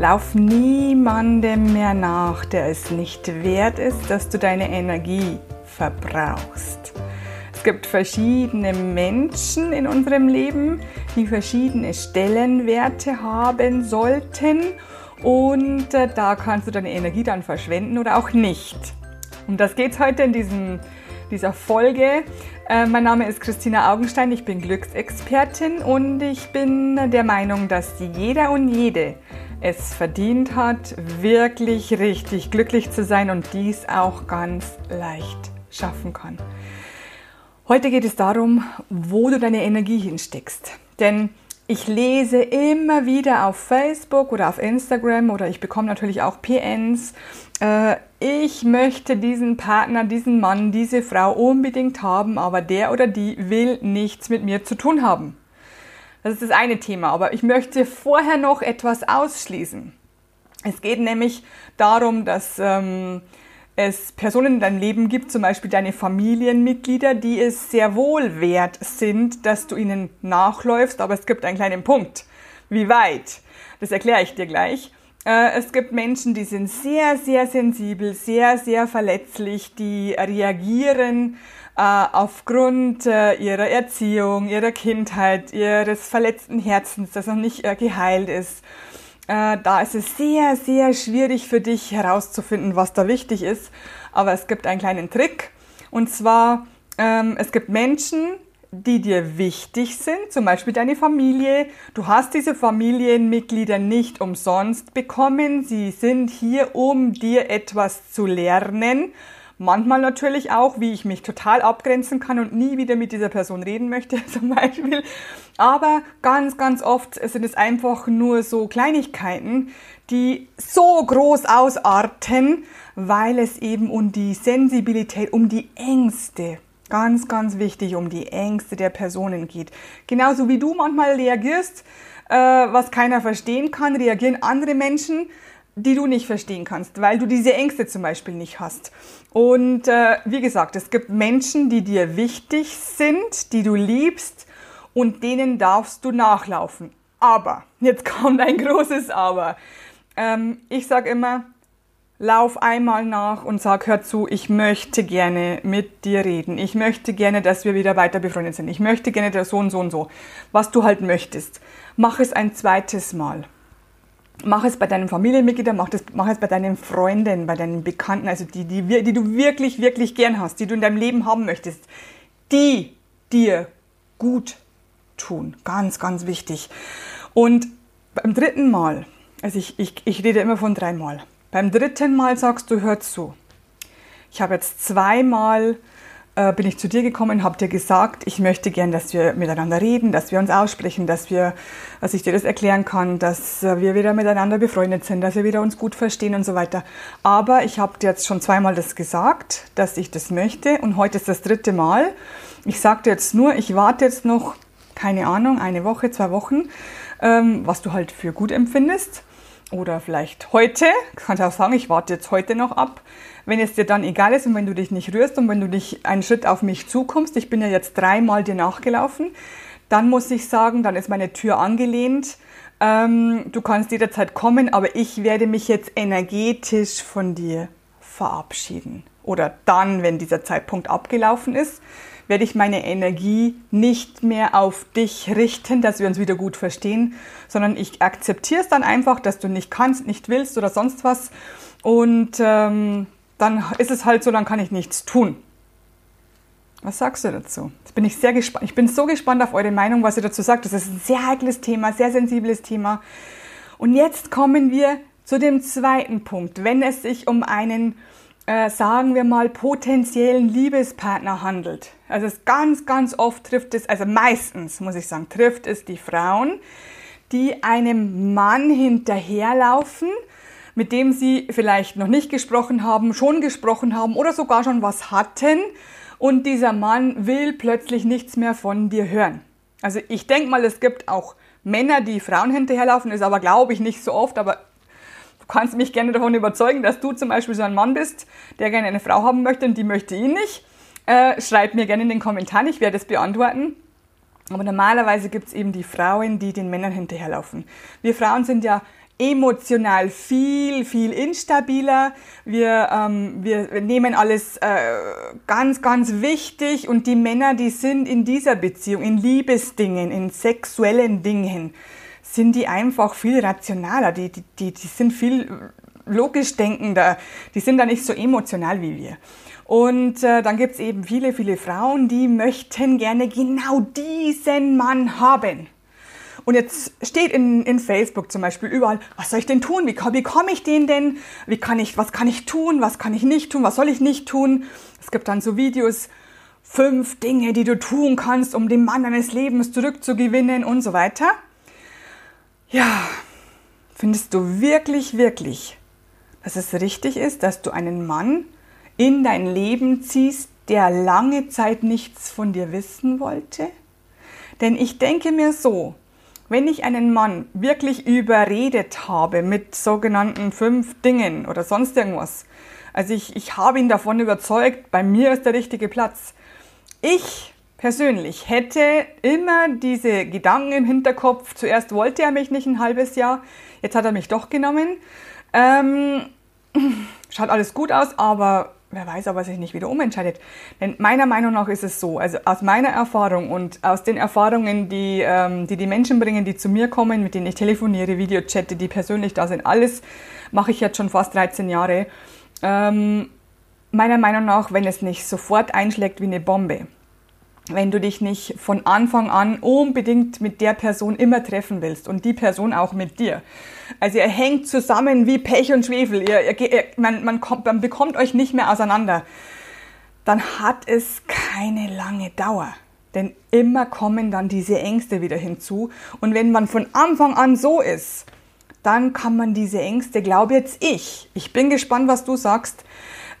Lauf niemandem mehr nach, der es nicht wert ist, dass du deine Energie verbrauchst. Es gibt verschiedene Menschen in unserem Leben, die verschiedene Stellenwerte haben sollten und äh, da kannst du deine Energie dann verschwenden oder auch nicht. Um das geht es heute in diesem, dieser Folge. Äh, mein Name ist Christina Augenstein, ich bin Glücksexpertin und ich bin der Meinung, dass jeder und jede es verdient hat, wirklich richtig glücklich zu sein und dies auch ganz leicht schaffen kann. Heute geht es darum, wo du deine Energie hinsteckst. Denn ich lese immer wieder auf Facebook oder auf Instagram oder ich bekomme natürlich auch PNs. Äh, ich möchte diesen Partner, diesen Mann, diese Frau unbedingt haben, aber der oder die will nichts mit mir zu tun haben. Das ist das eine Thema, aber ich möchte vorher noch etwas ausschließen. Es geht nämlich darum, dass ähm, es Personen in deinem Leben gibt, zum Beispiel deine Familienmitglieder, die es sehr wohl wert sind, dass du ihnen nachläufst, aber es gibt einen kleinen Punkt. Wie weit? Das erkläre ich dir gleich. Äh, es gibt Menschen, die sind sehr, sehr sensibel, sehr, sehr verletzlich, die reagieren äh, aufgrund äh, ihrer Erziehung, ihrer Kindheit, ihres verletzten Herzens, das noch nicht geheilt ist da ist es sehr, sehr schwierig für dich herauszufinden, was da wichtig ist. Aber es gibt einen kleinen Trick. Und zwar, ähm, es gibt Menschen, die dir wichtig sind, zum Beispiel deine Familie. Du hast diese Familienmitglieder nicht umsonst bekommen. Sie sind hier, um dir etwas zu lernen. Manchmal natürlich auch, wie ich mich total abgrenzen kann und nie wieder mit dieser Person reden möchte, zum Beispiel. Aber ganz, ganz oft sind es einfach nur so Kleinigkeiten, die so groß ausarten, weil es eben um die Sensibilität, um die Ängste, ganz, ganz wichtig, um die Ängste der Personen geht. Genauso wie du manchmal reagierst, äh, was keiner verstehen kann, reagieren andere Menschen die du nicht verstehen kannst, weil du diese Ängste zum Beispiel nicht hast. Und äh, wie gesagt, es gibt Menschen, die dir wichtig sind, die du liebst und denen darfst du nachlaufen. Aber, jetzt kommt ein großes Aber. Ähm, ich sage immer, lauf einmal nach und sag, hör zu, ich möchte gerne mit dir reden. Ich möchte gerne, dass wir wieder weiter befreundet sind. Ich möchte gerne der so und so und so. Was du halt möchtest. Mach es ein zweites Mal mach es bei deinen Familienmitgliedern, mach, das, mach es bei deinen Freunden, bei deinen Bekannten, also die, die, die du wirklich, wirklich gern hast, die du in deinem Leben haben möchtest, die dir gut tun. Ganz, ganz wichtig. Und beim dritten Mal, also ich, ich, ich rede immer von dreimal, beim dritten Mal sagst du, hör zu. Ich habe jetzt zweimal äh, bin ich zu dir gekommen, habe dir gesagt, ich möchte gern, dass wir miteinander reden, dass wir uns aussprechen, dass wir, dass ich dir das erklären kann, dass äh, wir wieder miteinander befreundet sind, dass wir wieder uns gut verstehen und so weiter. Aber ich habe dir jetzt schon zweimal das gesagt, dass ich das möchte und heute ist das dritte Mal. Ich sagte jetzt nur, ich warte jetzt noch, keine Ahnung, eine Woche, zwei Wochen, ähm, was du halt für gut empfindest. Oder vielleicht heute, kannst auch sagen, ich warte jetzt heute noch ab. Wenn es dir dann egal ist und wenn du dich nicht rührst und wenn du dich einen Schritt auf mich zukommst, ich bin ja jetzt dreimal dir nachgelaufen, dann muss ich sagen, dann ist meine Tür angelehnt. Ähm, du kannst jederzeit kommen, aber ich werde mich jetzt energetisch von dir verabschieden. Oder dann, wenn dieser Zeitpunkt abgelaufen ist, werde ich meine Energie nicht mehr auf dich richten, dass wir uns wieder gut verstehen, sondern ich akzeptiere es dann einfach, dass du nicht kannst, nicht willst oder sonst was. Und ähm, dann ist es halt so, dann kann ich nichts tun. Was sagst du dazu? Jetzt bin ich sehr gespannt. Ich bin so gespannt auf eure Meinung, was ihr dazu sagt. Das ist ein sehr heikles Thema, sehr sensibles Thema. Und jetzt kommen wir zu dem zweiten Punkt. Wenn es sich um einen äh, sagen wir mal, potenziellen Liebespartner handelt. Also es ganz, ganz oft trifft es, also meistens muss ich sagen, trifft es die Frauen, die einem Mann hinterherlaufen, mit dem sie vielleicht noch nicht gesprochen haben, schon gesprochen haben oder sogar schon was hatten und dieser Mann will plötzlich nichts mehr von dir hören. Also ich denke mal, es gibt auch Männer, die Frauen hinterherlaufen, ist aber glaube ich nicht so oft, aber kannst mich gerne davon überzeugen, dass du zum Beispiel so ein Mann bist, der gerne eine Frau haben möchte und die möchte ihn nicht. Äh, schreib mir gerne in den Kommentaren, ich werde es beantworten. Aber normalerweise gibt es eben die Frauen, die den Männern hinterherlaufen. Wir Frauen sind ja emotional viel, viel instabiler. Wir, ähm, wir nehmen alles äh, ganz, ganz wichtig und die Männer, die sind in dieser Beziehung, in Liebesdingen, in sexuellen Dingen, sind die einfach viel rationaler, die, die, die, die sind viel logisch denkender, die sind da nicht so emotional wie wir. Und äh, dann gibt's eben viele, viele Frauen, die möchten gerne genau diesen Mann haben. Und jetzt steht in, in Facebook zum Beispiel überall, was soll ich denn tun? Wie, wie komme ich den denn? Wie kann ich, was kann ich tun? Was kann ich nicht tun? Was soll ich nicht tun? Es gibt dann so Videos, fünf Dinge, die du tun kannst, um den Mann deines Lebens zurückzugewinnen und so weiter. Ja, findest du wirklich, wirklich, dass es richtig ist, dass du einen Mann in dein Leben ziehst, der lange Zeit nichts von dir wissen wollte? Denn ich denke mir so, wenn ich einen Mann wirklich überredet habe mit sogenannten fünf Dingen oder sonst irgendwas, also ich, ich habe ihn davon überzeugt, bei mir ist der richtige Platz. Ich persönlich hätte immer diese Gedanken im Hinterkopf. Zuerst wollte er mich nicht ein halbes Jahr, jetzt hat er mich doch genommen. Ähm, schaut alles gut aus, aber wer weiß, ob er sich nicht wieder umentscheidet. Denn meiner Meinung nach ist es so, also aus meiner Erfahrung und aus den Erfahrungen, die, ähm, die die Menschen bringen, die zu mir kommen, mit denen ich telefoniere, Videochatte, die persönlich da sind, alles mache ich jetzt schon fast 13 Jahre. Ähm, meiner Meinung nach, wenn es nicht sofort einschlägt wie eine Bombe, wenn du dich nicht von Anfang an unbedingt mit der Person immer treffen willst und die Person auch mit dir. Also ihr hängt zusammen wie Pech und Schwefel, ihr, ihr, man, man, kommt, man bekommt euch nicht mehr auseinander, dann hat es keine lange Dauer. Denn immer kommen dann diese Ängste wieder hinzu. Und wenn man von Anfang an so ist, dann kann man diese Ängste, glaube jetzt ich, ich bin gespannt, was du sagst,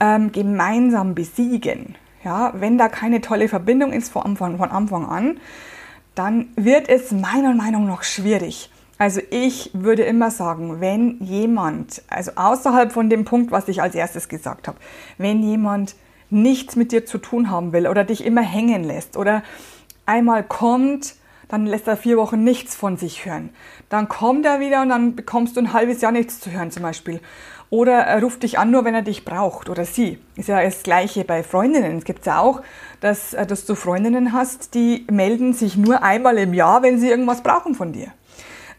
ähm, gemeinsam besiegen. Ja, wenn da keine tolle Verbindung ist von Anfang, von Anfang an, dann wird es meiner Meinung nach schwierig. Also ich würde immer sagen, wenn jemand, also außerhalb von dem Punkt, was ich als erstes gesagt habe, wenn jemand nichts mit dir zu tun haben will oder dich immer hängen lässt oder einmal kommt, dann lässt er vier Wochen nichts von sich hören. Dann kommt er wieder und dann bekommst du ein halbes Jahr nichts zu hören zum Beispiel. Oder er ruft dich an, nur wenn er dich braucht oder sie. Ist ja das Gleiche bei Freundinnen. Es gibt ja auch, dass, äh, dass du Freundinnen hast, die melden sich nur einmal im Jahr, wenn sie irgendwas brauchen von dir.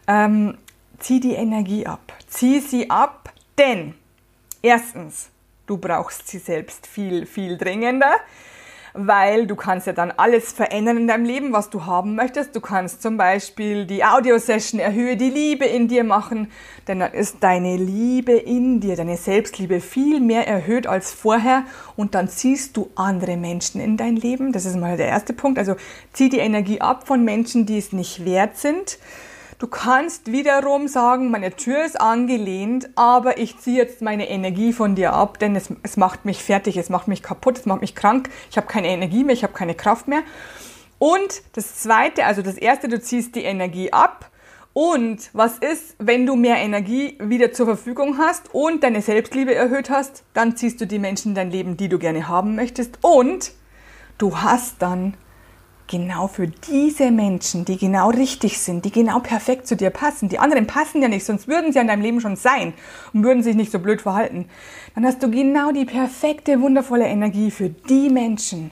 Ähm, zieh die Energie ab. Zieh sie ab, denn erstens, du brauchst sie selbst viel, viel dringender weil du kannst ja dann alles verändern in deinem Leben, was du haben möchtest. Du kannst zum Beispiel die Audiosession Erhöhe die Liebe in dir machen, denn dann ist deine Liebe in dir, deine Selbstliebe viel mehr erhöht als vorher und dann ziehst du andere Menschen in dein Leben. Das ist mal der erste Punkt. Also zieh die Energie ab von Menschen, die es nicht wert sind Du kannst wiederum sagen, meine Tür ist angelehnt, aber ich ziehe jetzt meine Energie von dir ab, denn es, es macht mich fertig, es macht mich kaputt, es macht mich krank, ich habe keine Energie mehr, ich habe keine Kraft mehr. Und das Zweite, also das Erste, du ziehst die Energie ab. Und was ist, wenn du mehr Energie wieder zur Verfügung hast und deine Selbstliebe erhöht hast, dann ziehst du die Menschen in dein Leben, die du gerne haben möchtest. Und du hast dann genau für diese Menschen, die genau richtig sind, die genau perfekt zu dir passen. Die anderen passen ja nicht, sonst würden sie in deinem Leben schon sein und würden sich nicht so blöd verhalten. Dann hast du genau die perfekte, wundervolle Energie für die Menschen,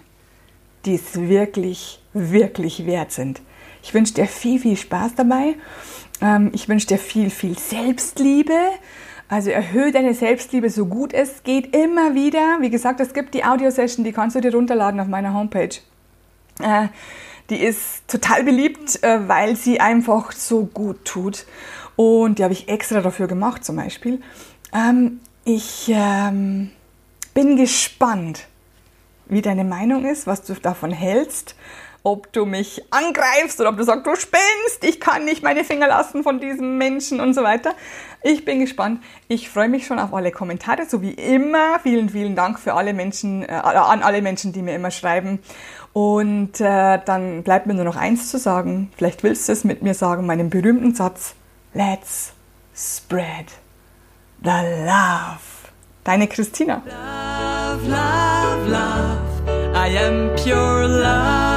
die es wirklich, wirklich wert sind. Ich wünsche dir viel, viel Spaß dabei. Ähm, ich wünsche dir viel, viel Selbstliebe. Also erhöhe deine Selbstliebe so gut es geht immer wieder. Wie gesagt, es gibt die Audio-Session, die kannst du dir runterladen auf meiner Homepage. Äh, die ist total beliebt, äh, weil sie einfach so gut tut. Und die habe ich extra dafür gemacht zum Beispiel. Ähm, ich ähm, bin gespannt, wie deine Meinung ist, was du davon hältst ob du mich angreifst oder ob du sagst, du spinnst, ich kann nicht meine Finger lassen von diesem Menschen und so weiter. Ich bin gespannt. Ich freue mich schon auf alle Kommentare, so wie immer. Vielen, vielen Dank für alle Menschen, äh, an alle Menschen, die mir immer schreiben. Und äh, dann bleibt mir nur noch eins zu sagen. Vielleicht willst du es mit mir sagen, meinen berühmten Satz. Let's spread the love. Deine Christina. Love, love, love. I am pure love.